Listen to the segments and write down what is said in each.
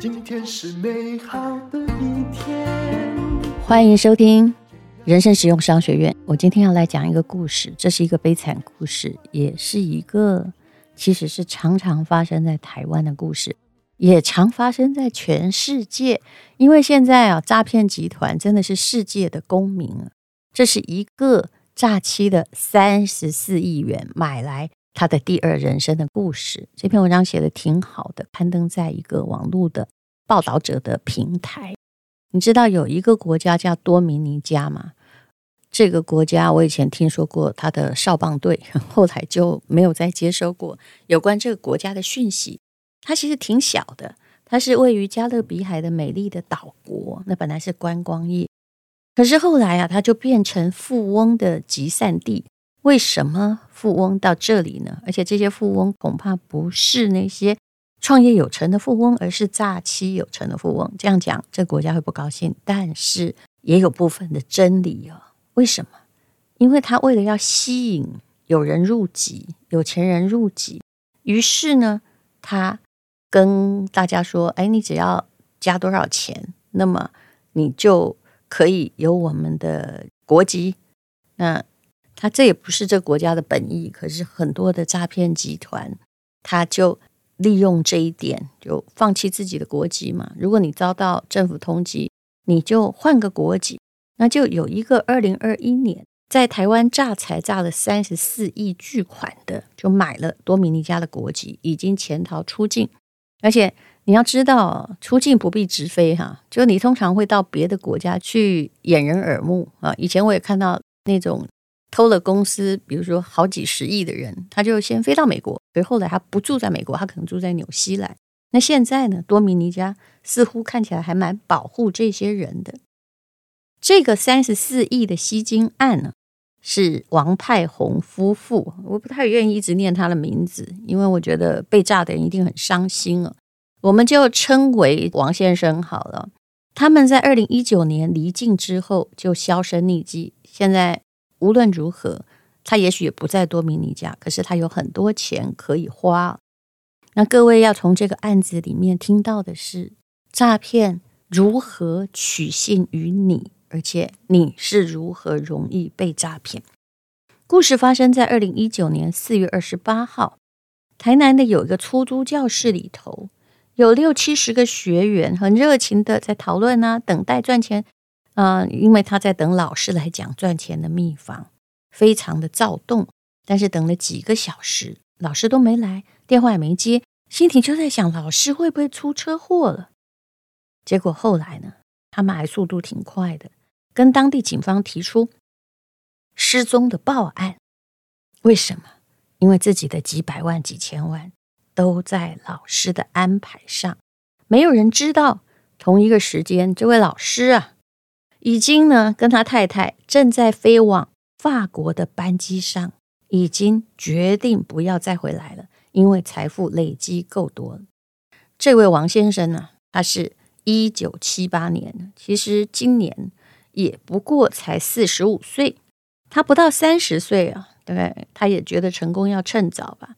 今天是美好的一天。欢迎收听人生实用商学院。我今天要来讲一个故事，这是一个悲惨故事，也是一个其实是常常发生在台湾的故事，也常发生在全世界。因为现在啊，诈骗集团真的是世界的公民了。这是一个诈欺的三十四亿元买来他的第二人生的故事。这篇文章写得挺好的，刊登在一个网络的。报道者的平台，你知道有一个国家叫多米尼加吗？这个国家我以前听说过，他的少棒队 后来就没有再接收过有关这个国家的讯息。它其实挺小的，它是位于加勒比海的美丽的岛国。那本来是观光业，可是后来啊，它就变成富翁的集散地。为什么富翁到这里呢？而且这些富翁恐怕不是那些。创业有成的富翁，而是诈欺有成的富翁。这样讲，这个国家会不高兴，但是也有部分的真理哦。为什么？因为他为了要吸引有人入籍，有钱人入籍，于是呢，他跟大家说：“哎，你只要加多少钱，那么你就可以有我们的国籍。”那他这也不是这国家的本意，可是很多的诈骗集团他就。利用这一点，就放弃自己的国籍嘛。如果你遭到政府通缉，你就换个国籍。那就有一个二零二一年在台湾诈财诈了三十四亿巨款的，就买了多米尼加的国籍，已经潜逃出境。而且你要知道，出境不必直飞哈，就你通常会到别的国家去掩人耳目啊。以前我也看到那种。偷了公司，比如说好几十亿的人，他就先飞到美国，所以后来他不住在美国，他可能住在纽西兰。那现在呢，多米尼加似乎看起来还蛮保护这些人的。这个三十四亿的吸金案呢，是王派红夫妇，我不太愿意一直念他的名字，因为我觉得被炸的人一定很伤心啊。我们就称为王先生好了。他们在二零一九年离境之后就销声匿迹，现在。无论如何，他也许也不在多米尼加，可是他有很多钱可以花。那各位要从这个案子里面听到的是，诈骗如何取信于你，而且你是如何容易被诈骗。故事发生在二零一九年四月二十八号，台南的有一个出租教室里头，有六七十个学员很热情的在讨论啊，等待赚钱。啊、因为他在等老师来讲赚钱的秘方，非常的躁动。但是等了几个小时，老师都没来，电话也没接，心里就在想，老师会不会出车祸了？结果后来呢，他们还速度挺快的，跟当地警方提出失踪的报案。为什么？因为自己的几百万、几千万都在老师的安排上，没有人知道。同一个时间，这位老师啊。已经呢，跟他太太正在飞往法国的班机上，已经决定不要再回来了，因为财富累积够多了。这位王先生呢，他是一九七八年，其实今年也不过才四十五岁，他不到三十岁啊，对，他也觉得成功要趁早吧，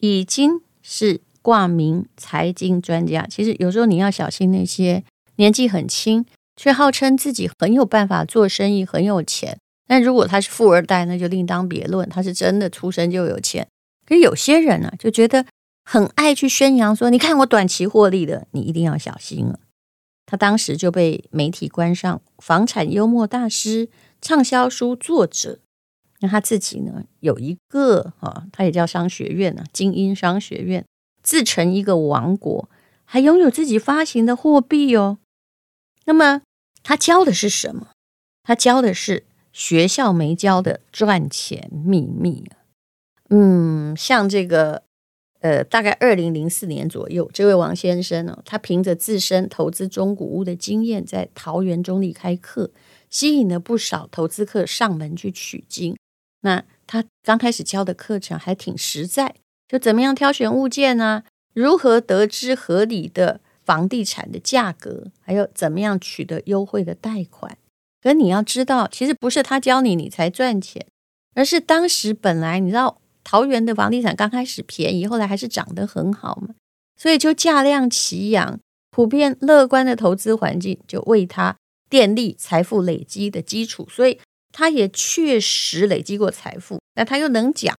已经是挂名财经专家。其实有时候你要小心那些年纪很轻。却号称自己很有办法做生意，很有钱。但如果他是富二代，那就另当别论。他是真的出生就有钱。可是有些人呢、就觉得很爱去宣扬说：“你看我短期获利的，你一定要小心了。”他当时就被媒体冠上“房产幽默大师”、“畅销书作者”。那他自己呢，有一个啊，他也叫商学院啊，精英商学院，自成一个王国，还拥有自己发行的货币哦。那么。他教的是什么？他教的是学校没教的赚钱秘密。嗯，像这个，呃，大概二零零四年左右，这位王先生呢，他凭着自身投资中古屋的经验，在桃园中坜开课，吸引了不少投资客上门去取经。那他刚开始教的课程还挺实在，就怎么样挑选物件呢？如何得知合理的？房地产的价格，还有怎么样取得优惠的贷款？可你要知道，其实不是他教你，你才赚钱，而是当时本来你知道桃园的房地产刚开始便宜，后来还是涨得很好嘛，所以就价量齐扬，普遍乐观的投资环境就为他奠立财富累积的基础，所以他也确实累积过财富。那他又能讲，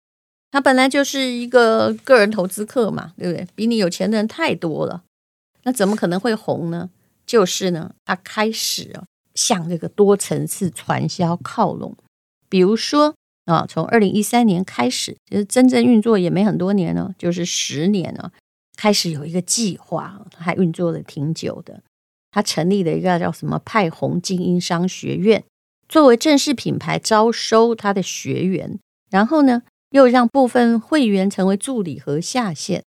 他本来就是一个个人投资客嘛，对不对？比你有钱的人太多了，那怎么可能会红呢？就是呢，他开始啊向这个多层次传销靠拢，比如说。啊，从二零一三年开始，其实真正运作也没很多年呢，就是十年了。开始有一个计划，他还运作了挺久的。他成立了一个叫什么派红精英商学院，作为正式品牌招收他的学员，然后呢，又让部分会员成为助理和下线，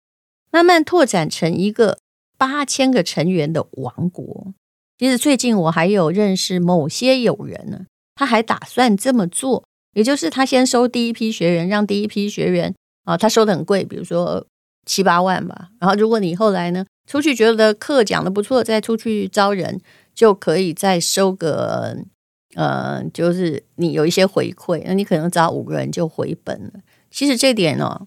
慢慢拓展成一个八千个成员的王国。其实最近我还有认识某些友人呢，他还打算这么做。也就是他先收第一批学员，让第一批学员啊，他收的很贵，比如说七八万吧。然后如果你后来呢出去觉得课讲的不错，再出去招人，就可以再收个呃，就是你有一些回馈，那你可能招五个人就回本了。其实这点呢，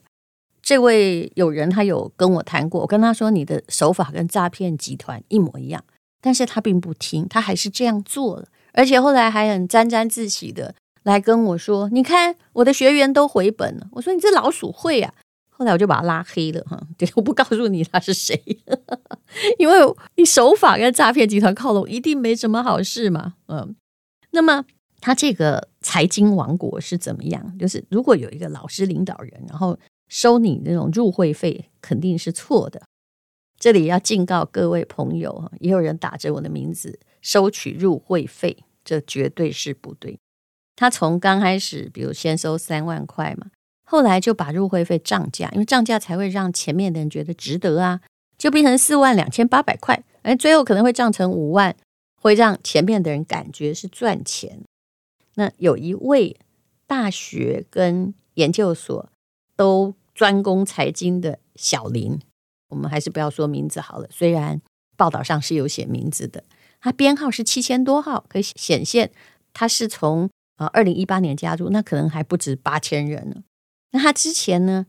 这位友人他有跟我谈过，我跟他说你的手法跟诈骗集团一模一样，但是他并不听，他还是这样做了，而且后来还很沾沾自喜的。来跟我说，你看我的学员都回本了。我说你这老鼠会啊！后来我就把他拉黑了哈，对，我不告诉你他是谁，因为你手法跟诈骗集团靠拢，一定没什么好事嘛。嗯，那么他这个财经王国是怎么样？就是如果有一个老师领导人，然后收你那种入会费，肯定是错的。这里要警告各位朋友，也有人打着我的名字收取入会费，这绝对是不对。他从刚开始，比如先收三万块嘛，后来就把入会费涨价，因为涨价才会让前面的人觉得值得啊，就变成四万两千八百块，哎，最后可能会涨成五万，会让前面的人感觉是赚钱。那有一位大学跟研究所都专攻财经的小林，我们还是不要说名字好了，虽然报道上是有写名字的，他编号是七千多号，可以显现他是从。啊，二零一八年加入，那可能还不止八千人呢。那他之前呢，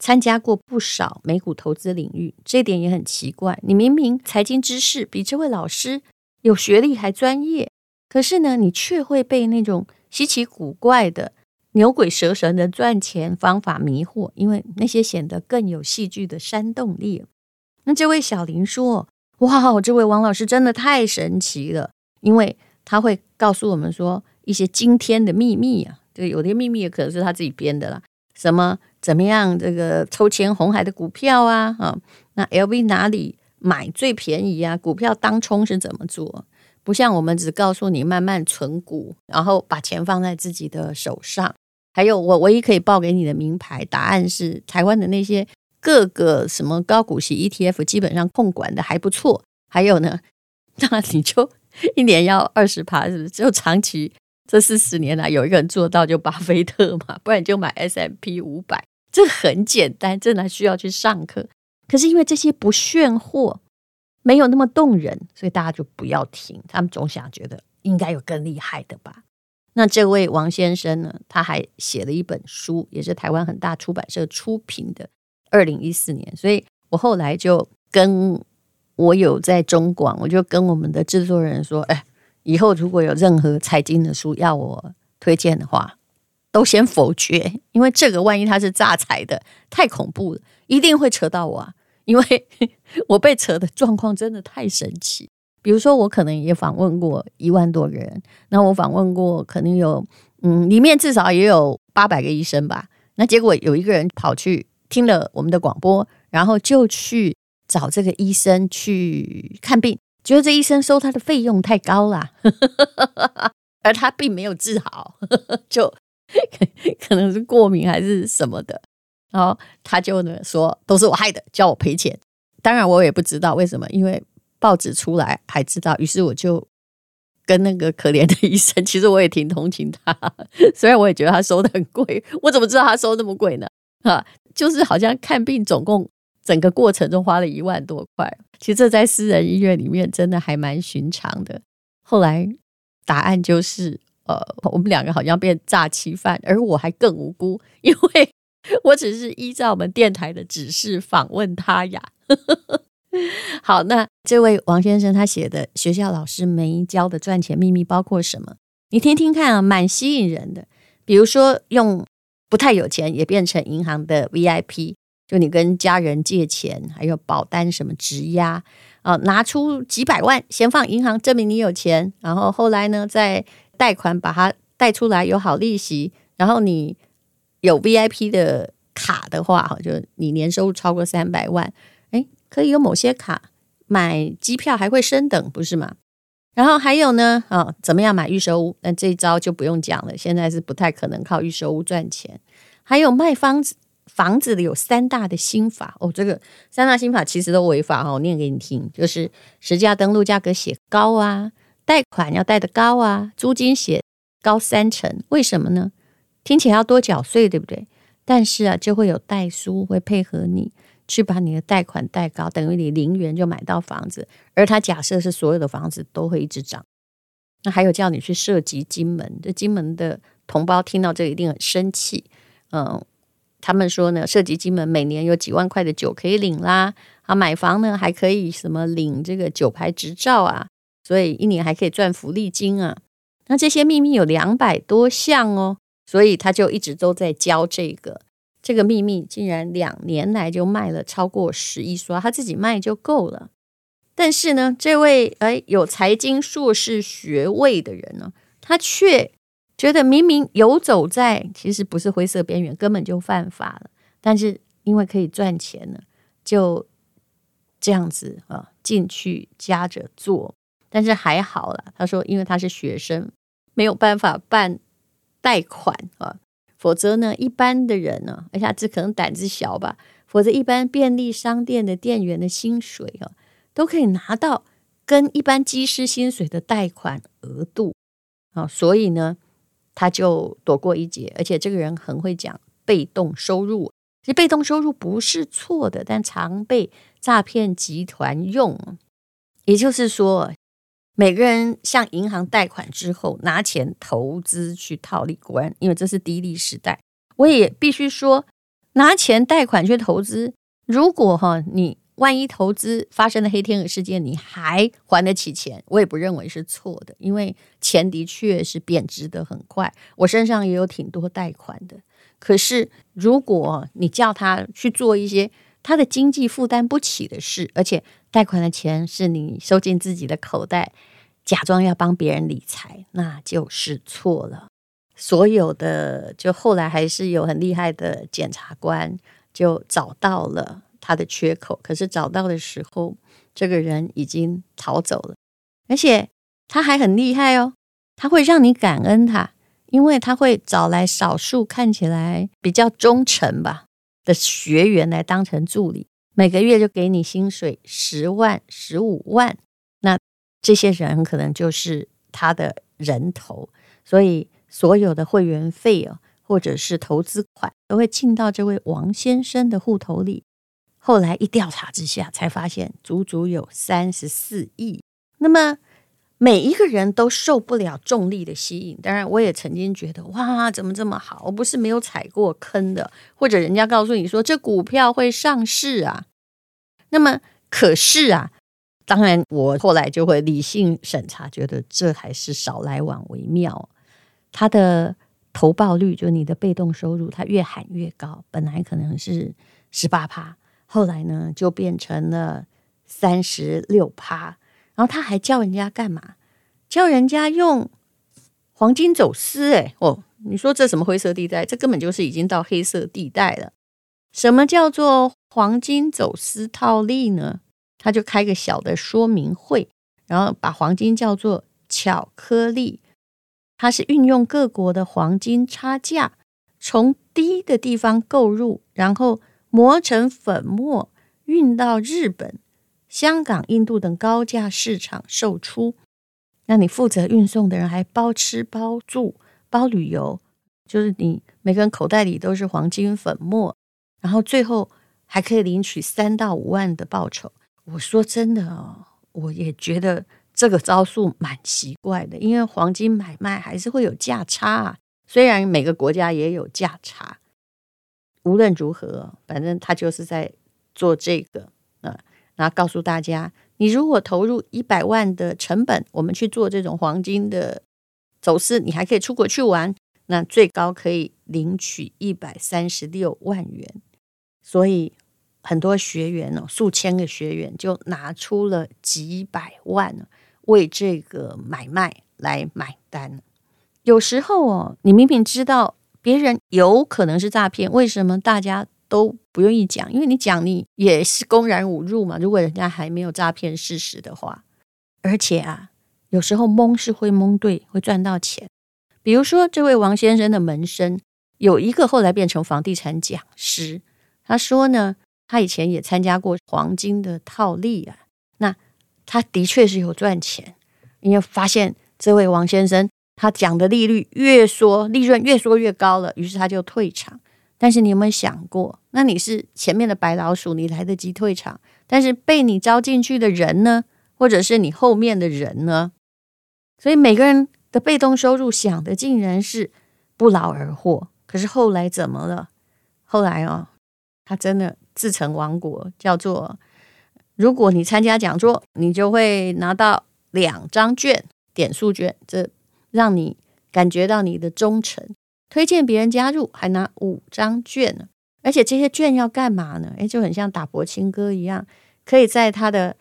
参加过不少美股投资领域，这点也很奇怪。你明明财经知识比这位老师有学历还专业，可是呢，你却会被那种稀奇古怪的牛鬼蛇神的赚钱方法迷惑，因为那些显得更有戏剧的煽动力。那这位小林说：“哇，这位王老师真的太神奇了，因为他会告诉我们说。”一些惊天的秘密啊，这个有些秘密也可能是他自己编的啦。什么怎么样？这个抽签红海的股票啊，啊，那 LV 哪里买最便宜啊？股票当冲是怎么做？不像我们只告诉你慢慢存股，然后把钱放在自己的手上。还有我唯一可以报给你的名牌答案是，台湾的那些各个什么高股息 ETF 基本上控管的还不错。还有呢，那你就一年要二十趴，是不是？就长期。这四十年来，有一个人做到就巴菲特嘛，不然你就买 S M P 五百，这很简单，真的需要去上课。可是因为这些不炫货，没有那么动人，所以大家就不要听。他们总想觉得应该有更厉害的吧？那这位王先生呢，他还写了一本书，也是台湾很大出版社出品的，二零一四年。所以我后来就跟我有在中广，我就跟我们的制作人说，哎。以后如果有任何财经的书要我推荐的话，都先否决，因为这个万一他是诈财的，太恐怖了，一定会扯到我啊！因为 我被扯的状况真的太神奇。比如说，我可能也访问过一万多个人，那我访问过可能有嗯，里面至少也有八百个医生吧。那结果有一个人跑去听了我们的广播，然后就去找这个医生去看病。觉得这医生收他的费用太高了，而他并没有治好，就可能是过敏还是什么的，然后他就呢说都是我害的，叫我赔钱。当然我也不知道为什么，因为报纸出来还知道，于是我就跟那个可怜的医生，其实我也挺同情他，虽然我也觉得他收的很贵，我怎么知道他收那么贵呢？啊，就是好像看病总共。整个过程中花了一万多块，其实这在私人医院里面真的还蛮寻常的。后来答案就是，呃，我们两个好像变诈欺犯，而我还更无辜，因为我只是依照我们电台的指示访问他呀。好，那这位王先生他写的学校老师没教的赚钱秘密包括什么？你听听看啊，蛮吸引人的。比如说，用不太有钱也变成银行的 VIP，就你跟家人借钱，还有保单什么质押啊，拿出几百万先放银行，证明你有钱，然后后来呢再贷款把它贷出来，有好利息。然后你有 VIP 的卡的话，哈，就你年收入超过三百万。可以有某些卡买机票还会升等，不是吗？然后还有呢，啊、怎么样买预售屋？那这一招就不用讲了，现在是不太可能靠预售屋赚钱。还有卖房子，房子的有三大的心法哦，这个三大心法其实都违法哈，我念给你听，就是实价登录价格写高啊，贷款要贷得高啊，租金写高三成，为什么呢？听起来要多缴税，对不对？但是啊，就会有代书会配合你。去把你的贷款贷高，等于你零元就买到房子，而他假设是所有的房子都会一直涨。那还有叫你去涉及金门，这金门的同胞听到这一定很生气。嗯，他们说呢，涉及金门每年有几万块的酒可以领啦，啊，买房呢还可以什么领这个酒牌执照啊，所以一年还可以赚福利金啊。那这些秘密有两百多项哦，所以他就一直都在教这个。这个秘密竟然两年来就卖了超过十亿刷，他自己卖就够了。但是呢，这位哎有财经硕士学位的人呢，他却觉得明明游走在其实不是灰色边缘，根本就犯法了。但是因为可以赚钱呢，就这样子啊进去夹着做。但是还好了，他说因为他是学生，没有办法办贷款啊。否则呢，一般的人呢，而且这可能胆子小吧。否则，一般便利商店的店员的薪水啊，都可以拿到跟一般机师薪水的贷款额度啊。所以呢，他就躲过一劫。而且这个人很会讲被动收入，其实被动收入不是错的，但常被诈骗集团用。也就是说。每个人向银行贷款之后，拿钱投资去套利，果然，因为这是低利时代。我也必须说，拿钱贷款去投资，如果哈你万一投资发生了黑天鹅事件，你还还得起钱，我也不认为是错的，因为钱的确是贬值得很快。我身上也有挺多贷款的，可是如果你叫他去做一些他的经济负担不起的事，而且。贷款的钱是你收进自己的口袋，假装要帮别人理财，那就是错了。所有的，就后来还是有很厉害的检察官就找到了他的缺口，可是找到的时候，这个人已经逃走了，而且他还很厉害哦，他会让你感恩他，因为他会找来少数看起来比较忠诚吧的学员来当成助理。每个月就给你薪水十万、十五万，那这些人可能就是他的人头，所以所有的会员费哦，或者是投资款，都会进到这位王先生的户头里。后来一调查之下，才发现足足有三十四亿。那么。每一个人都受不了重力的吸引，当然我也曾经觉得哇，怎么这么好？我不是没有踩过坑的，或者人家告诉你说这股票会上市啊，那么可是啊，当然我后来就会理性审查，觉得这还是少来往为妙。它的投报率，就你的被动收入，它越喊越高，本来可能是十八趴，后来呢就变成了三十六趴。然后他还教人家干嘛？教人家用黄金走私，哎哦，你说这什么灰色地带？这根本就是已经到黑色地带了。什么叫做黄金走私套利呢？他就开个小的说明会，然后把黄金叫做巧克力。它是运用各国的黄金差价，从低的地方购入，然后磨成粉末，运到日本。香港、印度等高价市场售出，那你负责运送的人还包吃包住包旅游，就是你每个人口袋里都是黄金粉末，然后最后还可以领取三到五万的报酬。我说真的哦，我也觉得这个招数蛮奇怪的，因为黄金买卖还是会有价差，虽然每个国家也有价差。无论如何，反正他就是在做这个，然后告诉大家，你如果投入一百万的成本，我们去做这种黄金的走私，你还可以出国去玩，那最高可以领取一百三十六万元。所以很多学员哦，数千个学员就拿出了几百万为这个买卖来买单。有时候哦，你明明知道别人有可能是诈骗，为什么大家都不愿意讲？因为你讲，你也是公然侮辱嘛。如果人家还没有诈骗事实的话，而且啊，有时候蒙是会蒙对，会赚到钱。比如说，这位王先生的门生有一个后来变成房地产讲师，他说呢，他以前也参加过黄金的套利啊，那他的确是有赚钱，因为发现这位王先生。他讲的利率越说，利润越说越高了，于是他就退场。但是你有没有想过，那你是前面的白老鼠，你来得及退场，但是被你招进去的人呢，或者是你后面的人呢？所以每个人的被动收入想的竟然是不劳而获。可是后来怎么了？后来哦，他真的自成王国，叫做如果你参加讲座，你就会拿到两张卷，点数卷，这。让你感觉到你的忠诚，推荐别人加入，还拿五张券呢。而且这些券要干嘛呢？诶，就很像打柏青哥一样，可以在他的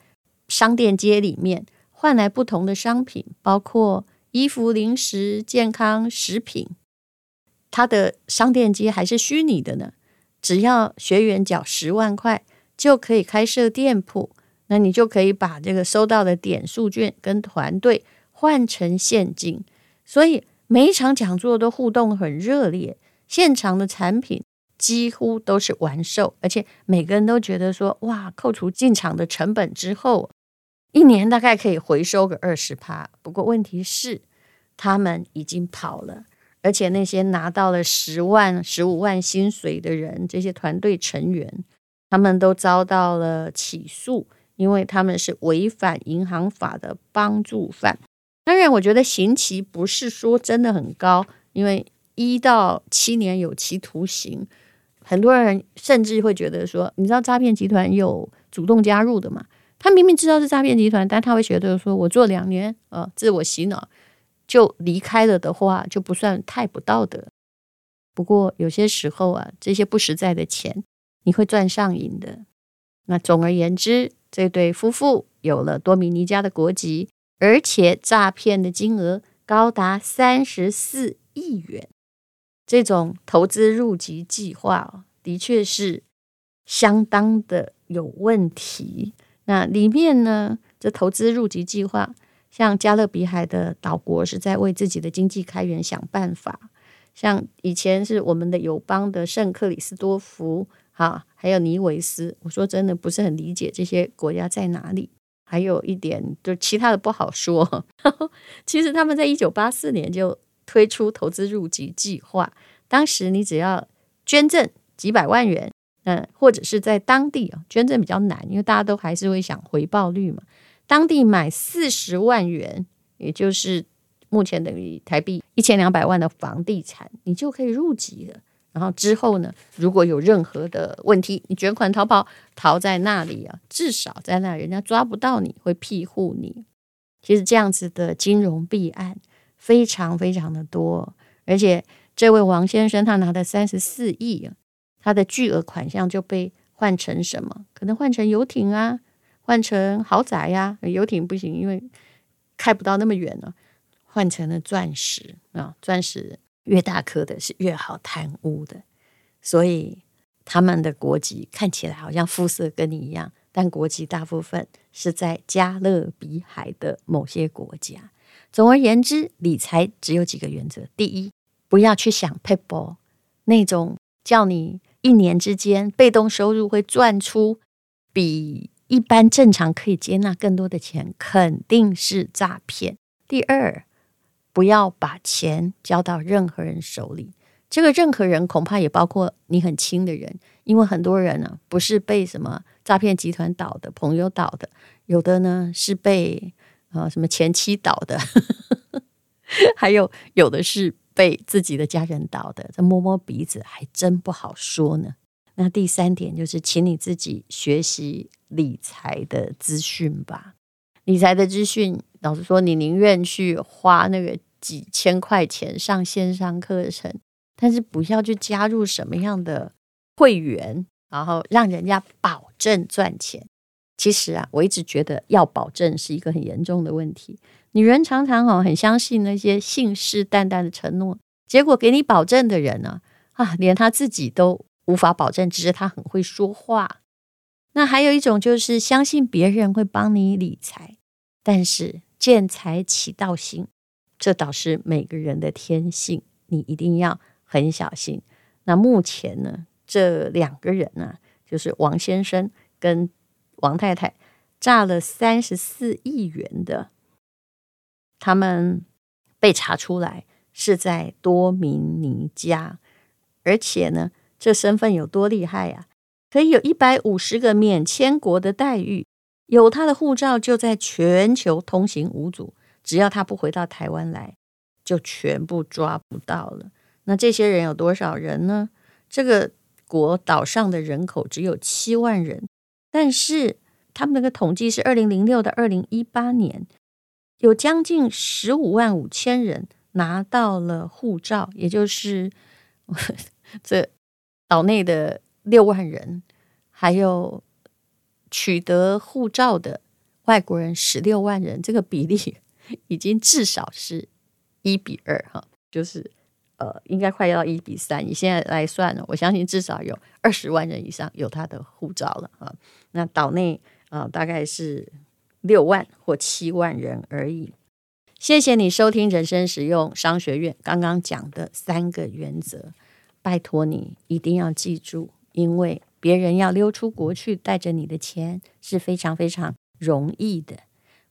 商店街里面换来不同的商品，包括衣服、零食、健康食品。他的商店街还是虚拟的呢，只要学员缴十万块就可以开设店铺，那你就可以把这个收到的点数券跟团队换成现金。所以每一场讲座都互动很热烈，现场的产品几乎都是完售，而且每个人都觉得说：哇，扣除进场的成本之后，一年大概可以回收个二十趴。不过问题是，他们已经跑了，而且那些拿到了十万、十五万薪水的人，这些团队成员，他们都遭到了起诉，因为他们是违反银行法的帮助犯。当然，我觉得刑期不是说真的很高，因为一到七年有期徒刑。很多人甚至会觉得说，你知道诈骗集团有主动加入的嘛？他明明知道是诈骗集团，但他会觉得说，我做两年，呃，自我洗脑就离开了的话，就不算太不道德。不过有些时候啊，这些不实在的钱，你会赚上瘾的。那总而言之，这对夫妇有了多米尼加的国籍。而且诈骗的金额高达三十四亿元，这种投资入籍计划的确是相当的有问题。那里面呢，这投资入籍计划，像加勒比海的岛国是在为自己的经济开源想办法，像以前是我们的友邦的圣克里斯多福，哈，还有尼维斯。我说真的不是很理解这些国家在哪里。还有一点，就其他的不好说。其实他们在一九八四年就推出投资入籍计划，当时你只要捐赠几百万元，嗯，或者是在当地啊捐赠比较难，因为大家都还是会想回报率嘛。当地买四十万元，也就是目前等于台币一千两百万的房地产，你就可以入籍了。然后之后呢，如果有任何的问题，你卷款逃跑，逃在那里啊，至少在那人家抓不到你，会庇护你。其实这样子的金融弊案非常非常的多，而且这位王先生他拿的三十四亿啊，他的巨额款项就被换成什么？可能换成游艇啊，换成豪宅呀、啊。游艇不行，因为开不到那么远了，换成了钻石啊，钻石。越大颗的是越好贪污的，所以他们的国籍看起来好像肤色跟你一样，但国籍大部分是在加勒比海的某些国家。总而言之，理财只有几个原则：第一，不要去想撇步，那种叫你一年之间被动收入会赚出比一般正常可以接纳更多的钱，肯定是诈骗。第二。不要把钱交到任何人手里，这个任何人恐怕也包括你很亲的人，因为很多人呢、不是被什么诈骗集团倒的，朋友倒的，有的呢是被啊、呃、什么前妻倒的，还有有的是被自己的家人倒的，这摸摸鼻子还真不好说呢。那第三点就是，请你自己学习理财的资讯吧。理财的资讯，老实说，你宁愿去花那个几千块钱上线上课程，但是不要去加入什么样的会员，然后让人家保证赚钱。其实啊，我一直觉得要保证是一个很严重的问题。女人常常哦很相信那些信誓旦旦的承诺，结果给你保证的人呢啊，连他自己都无法保证，只是他很会说话。那还有一种就是相信别人会帮你理财，但是见财起盗心，这倒是每个人的天性，你一定要很小心。那目前呢，这两个人呢，就是王先生跟。王太太诈了三十四亿元的，他们被查出来是在多米尼加，而且呢，这身份有多厉害呀？可以有一百五十个免签国的待遇，有他的护照就在全球通行无阻，只要他不回到台湾来，就全部抓不到了。那这些人有多少人呢？这个国岛上的人口只有七万人。但是他们那个统计是二零零六到二零一八年，有将近十五万五千人拿到了护照，也就是 这岛内的六万人，还有取得护照的外国人十六万人，这个比例 已经至少是一比二哈，就是。呃，应该快要一比三。你现在来算了，我相信至少有二十万人以上有他的护照了啊。那岛内啊，大概是六万或七万人而已。谢谢你收听人生实用商学院刚刚讲的三个原则，拜托你一定要记住，因为别人要溜出国去带着你的钱是非常非常容易的。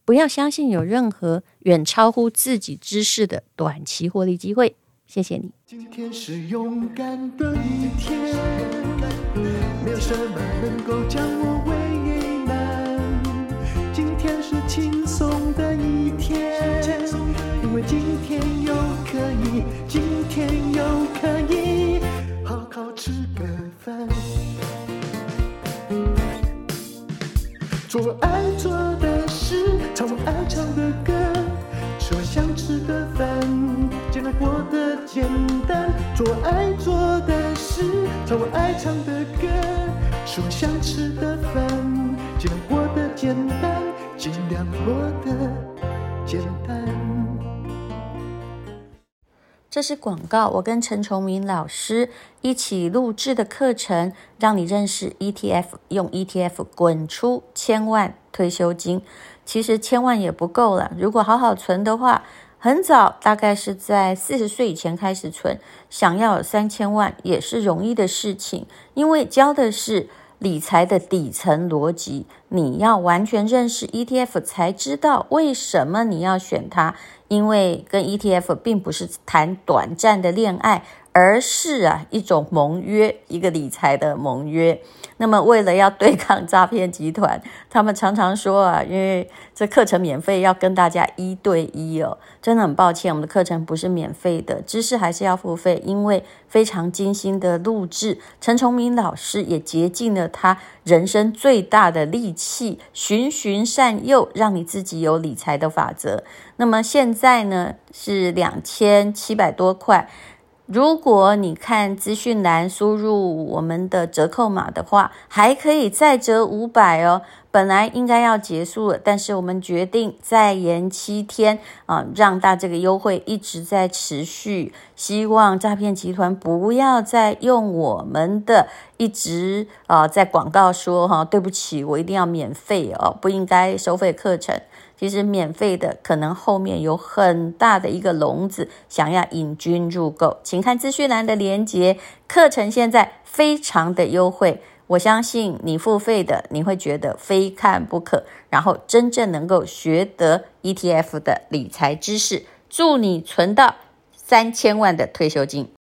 不要相信有任何远超乎自己知识的短期获利机会。谢谢你。今天是勇敢的一天，没有什么能够将我爱做的事，唱我爱唱的歌，吃我想吃的饭。尽量过得简单，尽量过得简单。这是广告，我跟陈崇明老师一起录制的课程，让你认识 ETF，用 ETF 滚出千万退休金。其实千万也不够了，如果好好存的话。很早，大概是在四十岁以前开始存，想要三千万也是容易的事情，因为教的是理财的底层逻辑。你要完全认识 ETF，才知道为什么你要选它。因为跟 ETF 并不是谈短暂的恋爱。而是啊，一种盟约，一个理财的盟约。那么，为了要对抗诈骗集团，他们常常说啊，因为这课程免费，要跟大家一对一哦。真的很抱歉，我们的课程不是免费的，知识还是要付费，因为非常精心的录制。陈崇明老师也竭尽了他人生最大的力气，循循善诱，让你自己有理财的法则。那么现在呢，是两千七百多块。如果你看资讯栏输入我们的折扣码的话，还可以再折五百哦。本来应该要结束了，但是我们决定再延七天啊，让大这个优惠一直在持续。希望诈骗集团不要再用我们的一直啊在广告说哈，对不起，我一定要免费哦，不应该收费课程。其实免费的可能后面有很大的一个笼子，想要引君入构，请看资讯栏的链接。课程现在非常的优惠，我相信你付费的你会觉得非看不可，然后真正能够学得 ETF 的理财知识，祝你存到三千万的退休金。